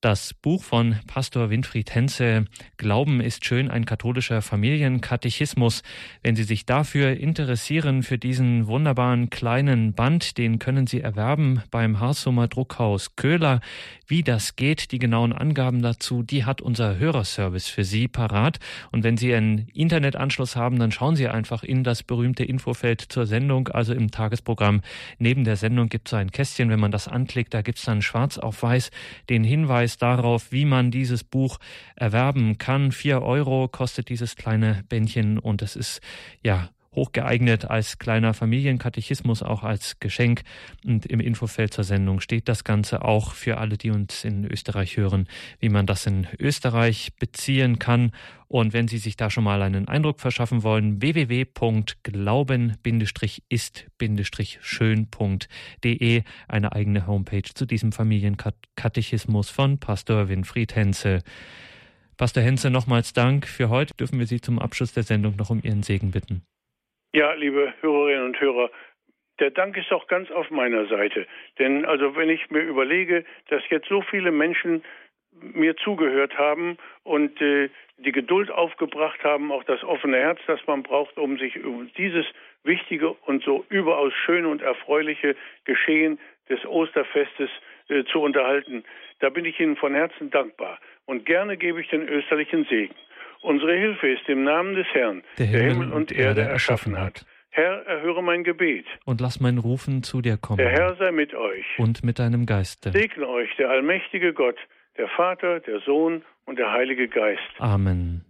Das Buch von Pastor Winfried Henze, Glauben ist schön, ein katholischer Familienkatechismus. Wenn Sie sich dafür interessieren, für diesen wunderbaren kleinen Band, den können Sie erwerben beim Harsummer Druckhaus Köhler. Wie das geht, die genauen Angaben dazu, die hat unser Hörerservice für Sie parat. Und wenn Sie einen Internetanschluss haben, dann schauen Sie einfach in das berühmte Infofeld zur Sendung, also im Tagesprogramm. Neben der Sendung gibt es ein Kästchen, wenn man das anklickt, da gibt es dann schwarz auf weiß den Hinweis, Hinweis darauf, wie man dieses Buch erwerben kann. Vier Euro kostet dieses kleine Bändchen und es ist ja hochgeeignet als kleiner Familienkatechismus, auch als Geschenk. Und im Infofeld zur Sendung steht das Ganze auch für alle, die uns in Österreich hören, wie man das in Österreich beziehen kann. Und wenn Sie sich da schon mal einen Eindruck verschaffen wollen, www.glauben-ist-schön.de, eine eigene Homepage zu diesem Familienkatechismus von Pastor Winfried Henze. Pastor Henze, nochmals Dank für heute. Dürfen wir Sie zum Abschluss der Sendung noch um Ihren Segen bitten? Ja, liebe Hörerinnen und Hörer, der Dank ist auch ganz auf meiner Seite. Denn also wenn ich mir überlege, dass jetzt so viele Menschen mir zugehört haben und äh, die Geduld aufgebracht haben, auch das offene Herz, das man braucht, um sich über dieses wichtige und so überaus schöne und erfreuliche Geschehen des Osterfestes äh, zu unterhalten. Da bin ich Ihnen von Herzen dankbar. Und gerne gebe ich den österlichen Segen. Unsere Hilfe ist im Namen des Herrn, der Himmel, der Himmel und Erde erschaffen hat. Herr, erhöre mein Gebet. Und lass mein Rufen zu dir kommen. Der Herr sei mit euch. Und mit deinem Geiste. Segne euch der allmächtige Gott, der Vater, der Sohn und der Heilige Geist. Amen.